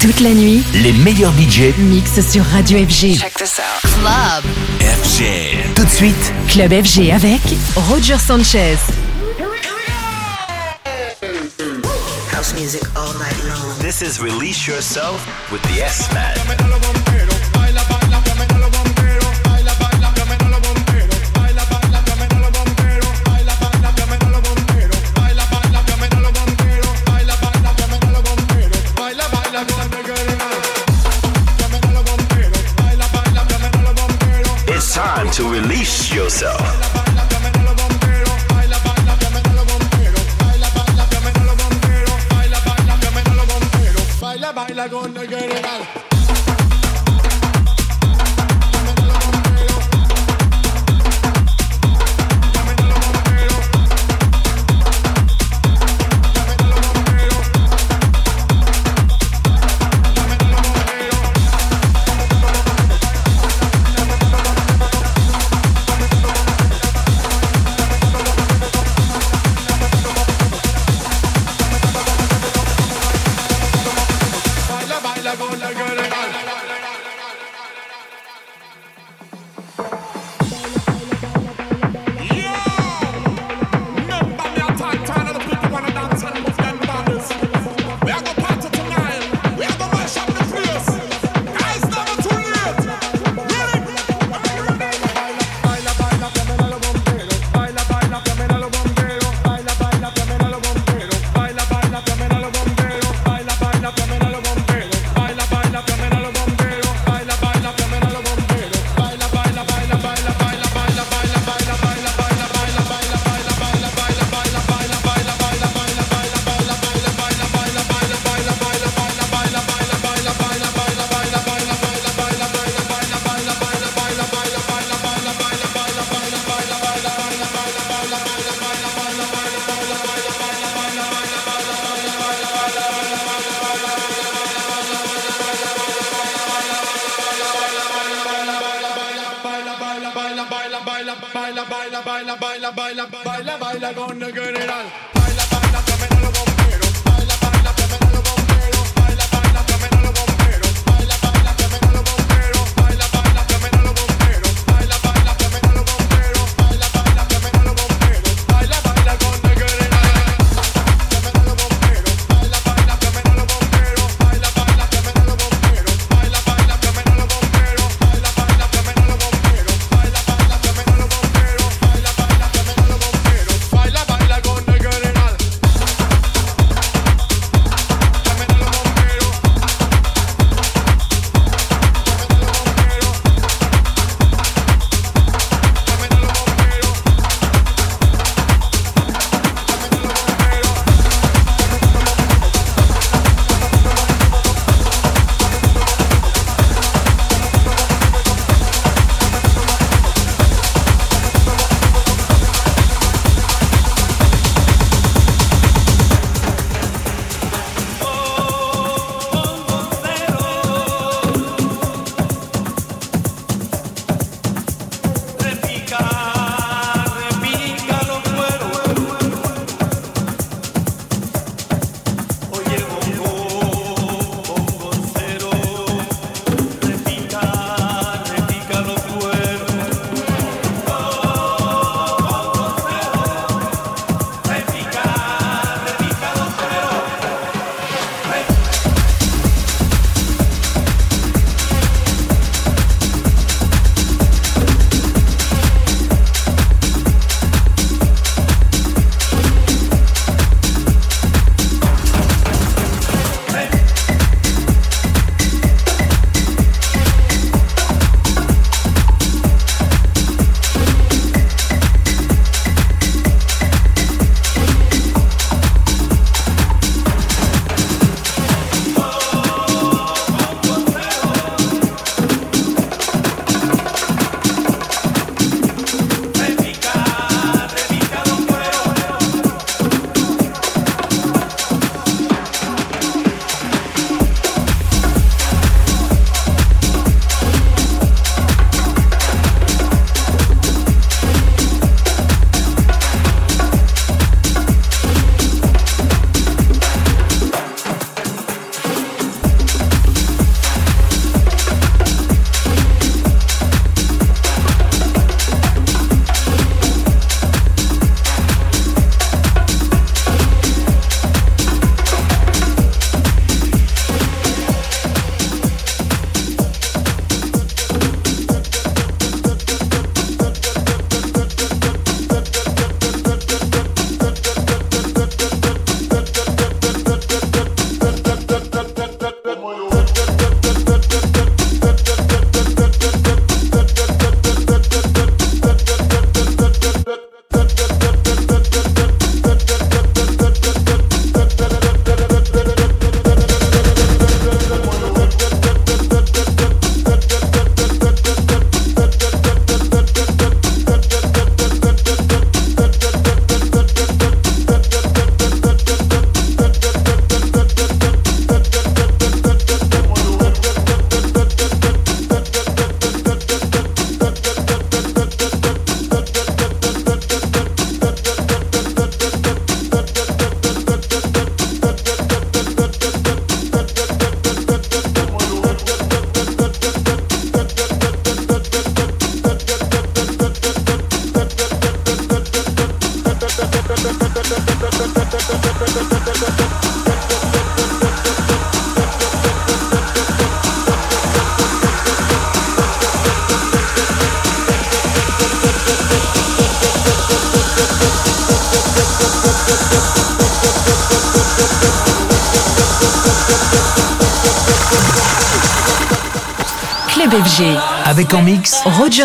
Toute la nuit, les meilleurs budgets mixent sur Radio FG. Check this out. Club FG. Tout de suite, Club FG avec Roger Sanchez. House music all night long. This is Release Yourself with the S-Man. to release yourself.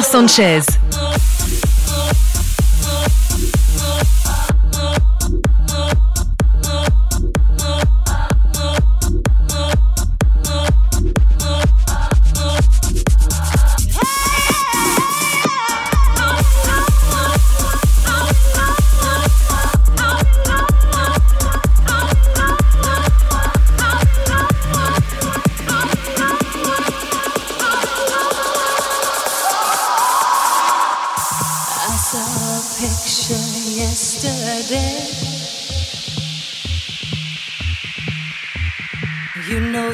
Mix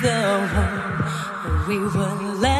Roger Sanchez. yourself with Roger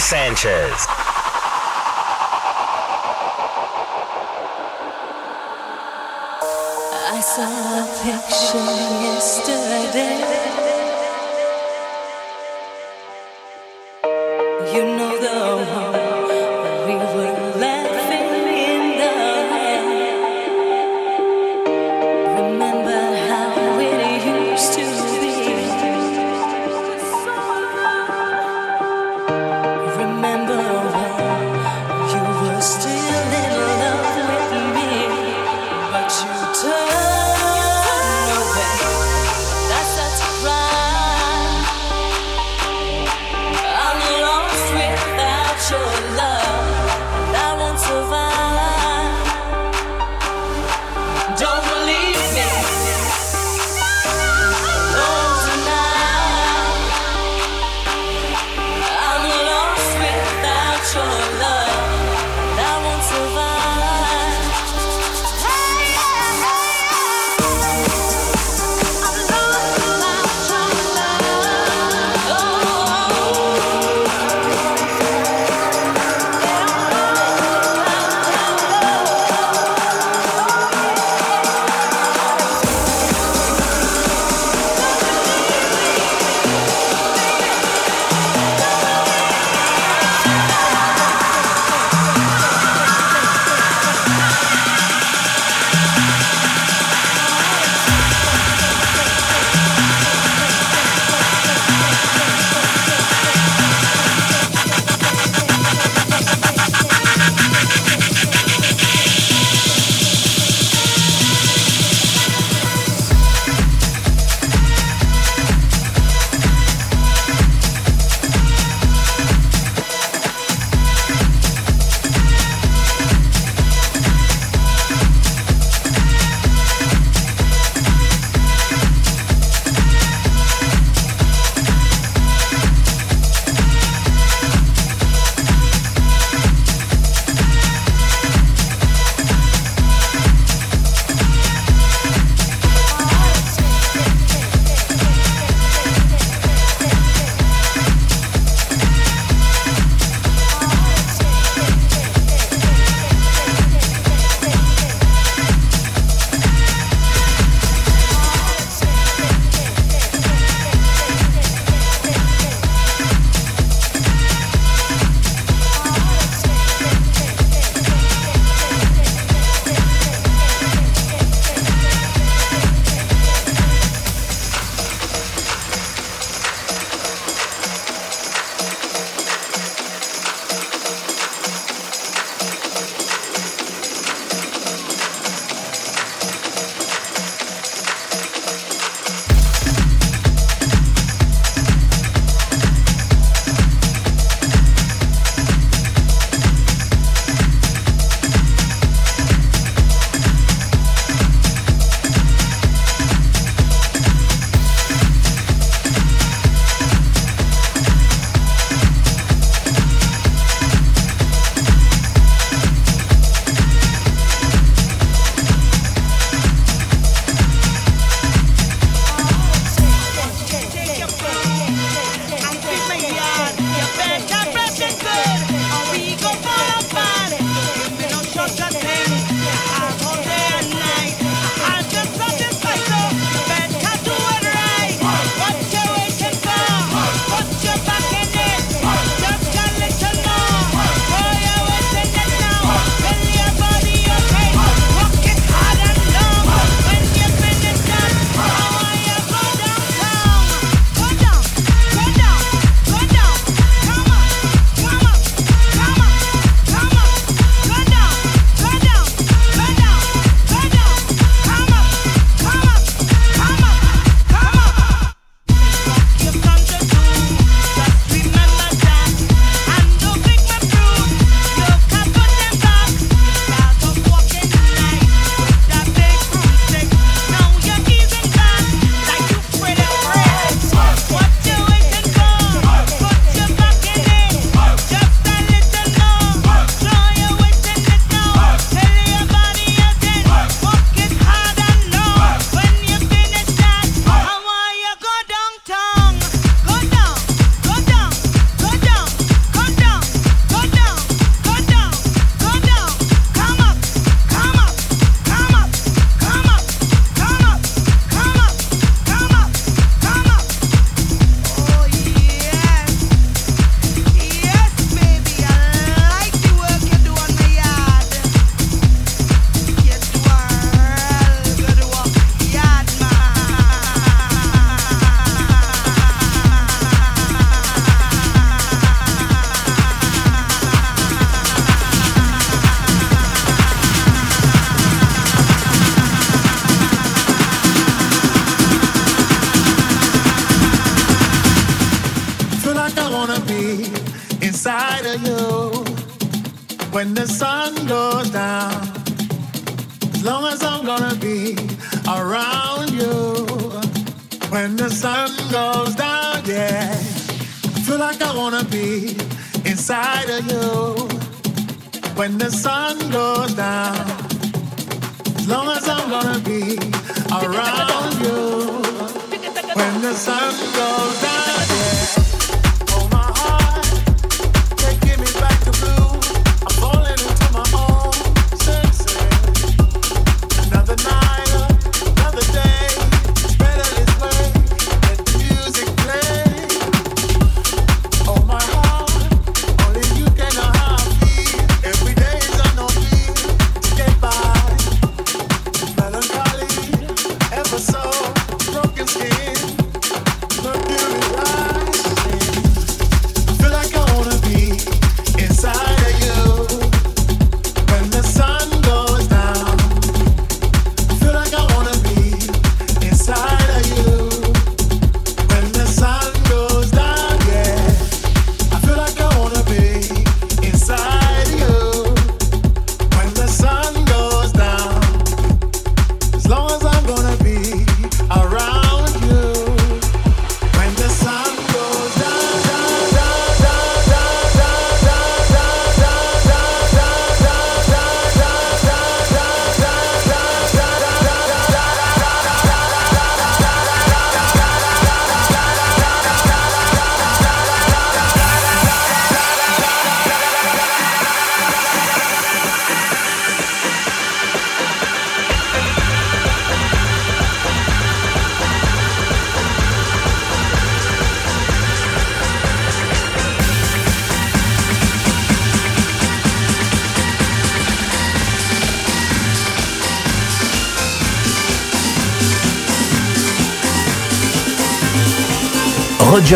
Sanchez.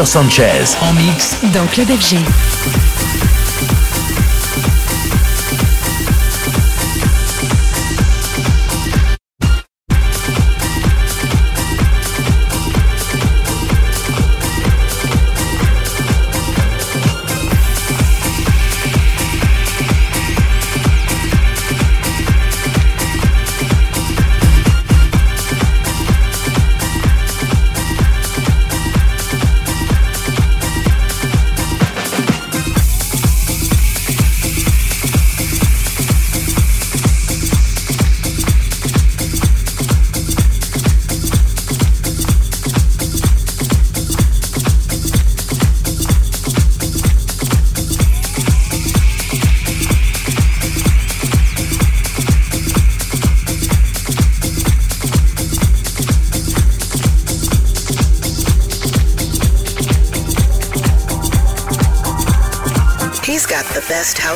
Sanchez en mix dans Club FG.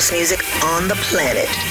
house music on the planet.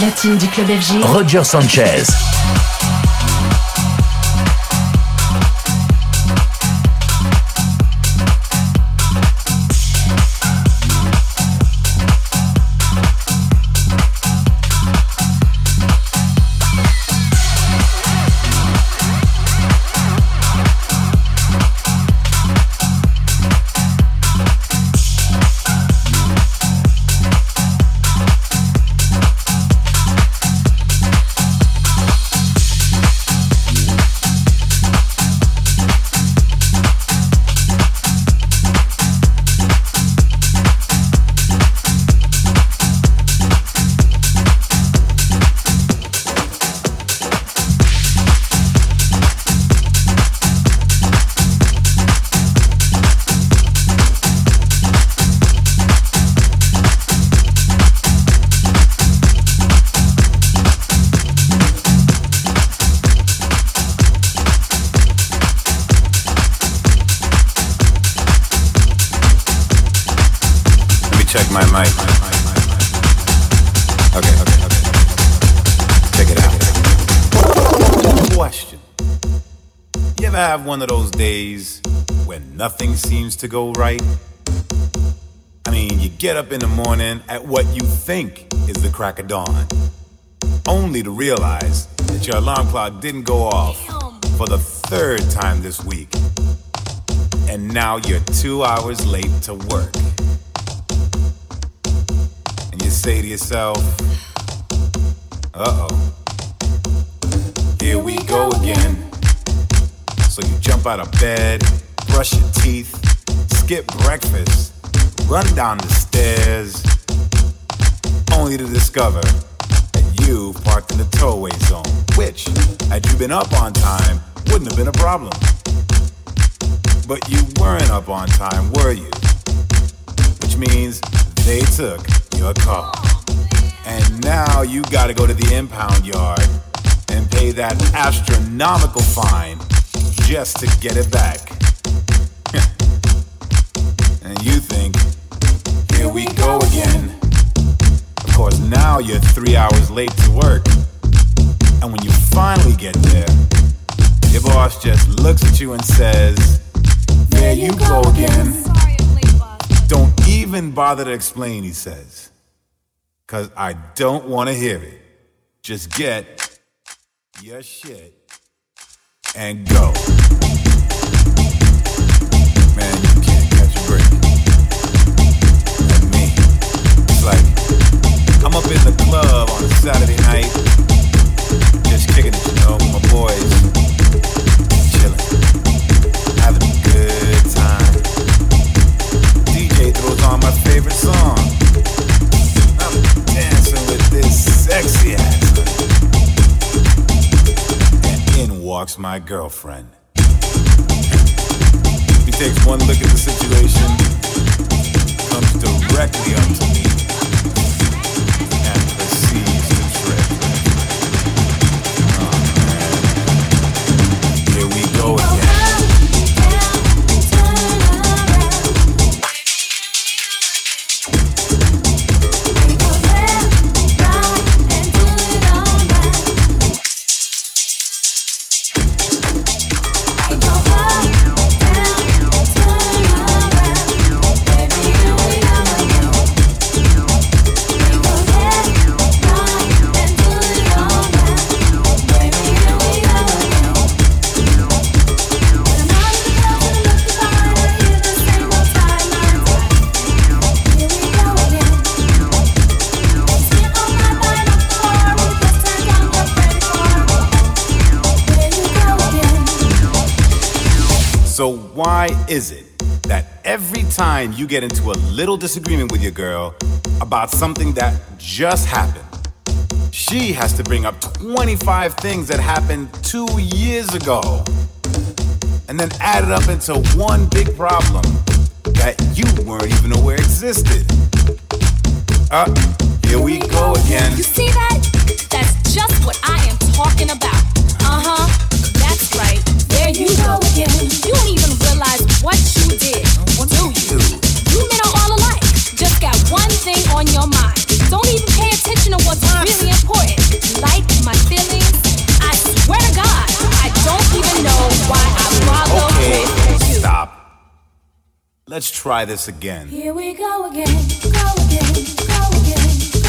Platine du club FG. Roger Sanchez. To go right? I mean, you get up in the morning at what you think is the crack of dawn, only to realize that your alarm clock didn't go off for the third time this week. And now you're two hours late to work. And you say to yourself, uh oh, here we go again. So you jump out of bed, brush your teeth, skip breakfast, run down the stairs, only to discover that you parked in the towaway zone, which, had you been up on time, wouldn't have been a problem. But you weren't up on time, were you? Which means they took your car. And now you gotta go to the impound yard and pay that astronomical fine just to get it back. And you think, here we go again. Of course, now you're three hours late to work. And when you finally get there, your boss just looks at you and says, There you go again. Don't even bother to explain, he says. Cause I don't want to hear it. Just get your shit and go. I'm up in the club on a Saturday night, just kicking it, you know, with my boys, chilling, having a good time. DJ throws on my favorite song. I'm dancing with this sexy ass And in walks my girlfriend. He takes one look at the situation, comes directly up to me, time you get into a little disagreement with your girl about something that just happened, she has to bring up 25 things that happened two years ago and then add it up into one big problem that you weren't even aware existed? Uh, here we go again. You see that? That's just what I am talking about. Uh huh. That's right. There you go again. You don't even realize what you did, do you? You men are all alike. Just got one thing on your mind. Don't even pay attention to what's really important. Like my feelings. I swear to God, I don't even know why I bother Okay, with you. stop. Let's try this again. Here we go again. Go again. Go again. Go again. Go again.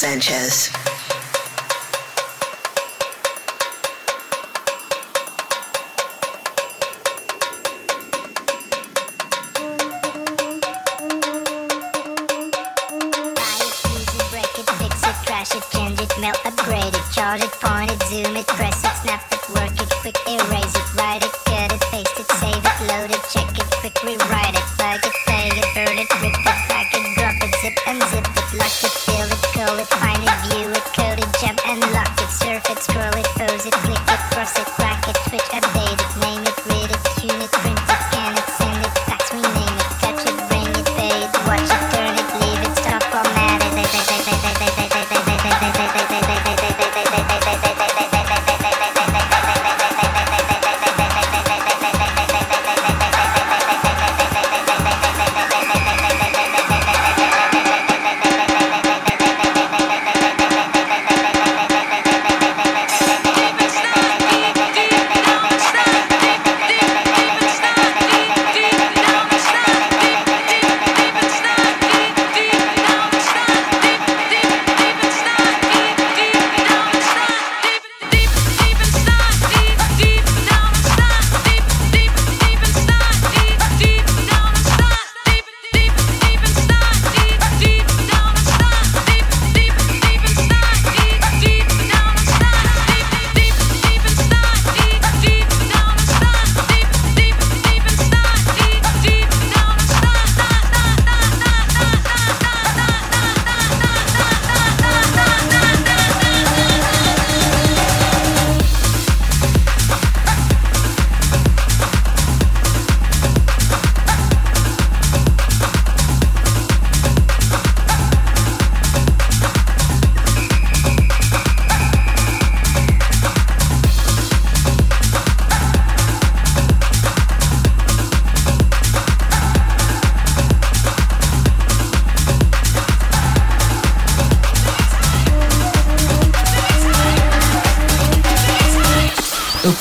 Sanchez.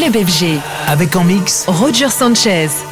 Club FG. Avec en mix Roger Sanchez.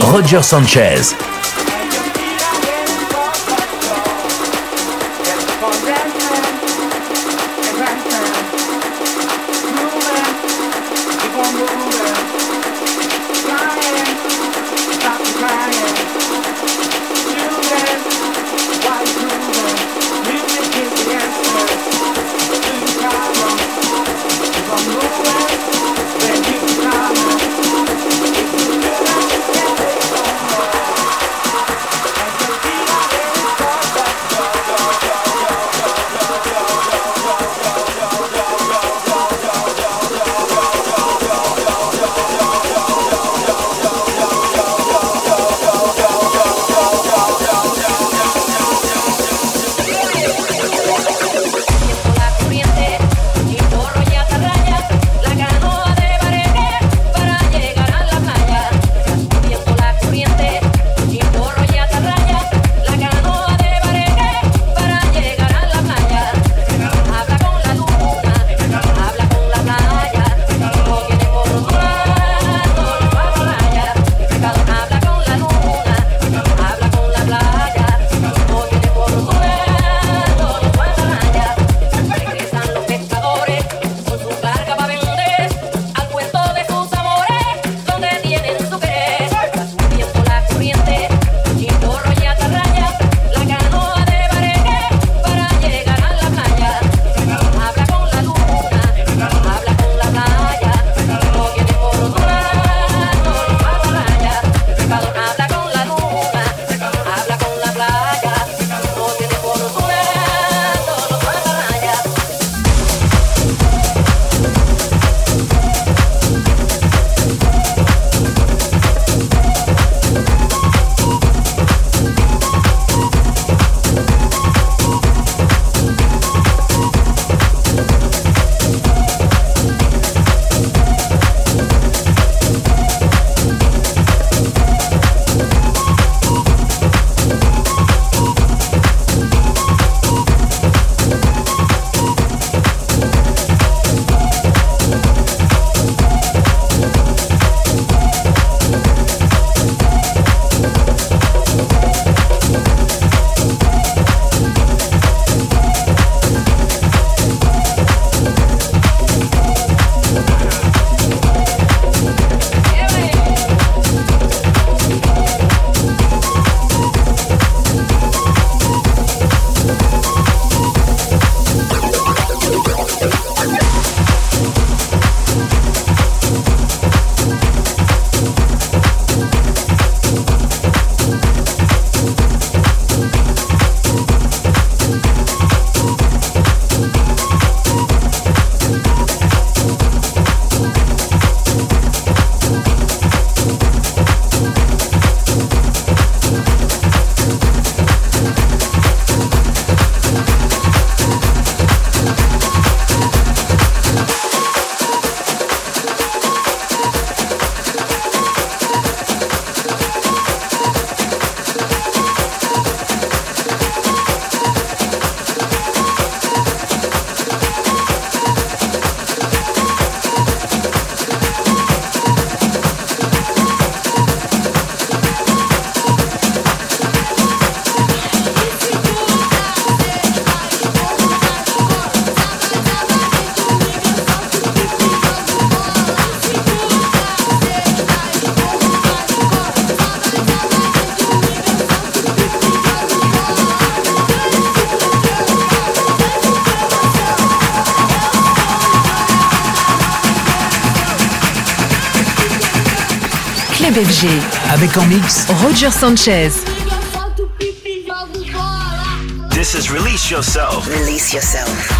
Roger Sanchez. Avec en mix Roger Sanchez. This is Release Yourself. Release yourself.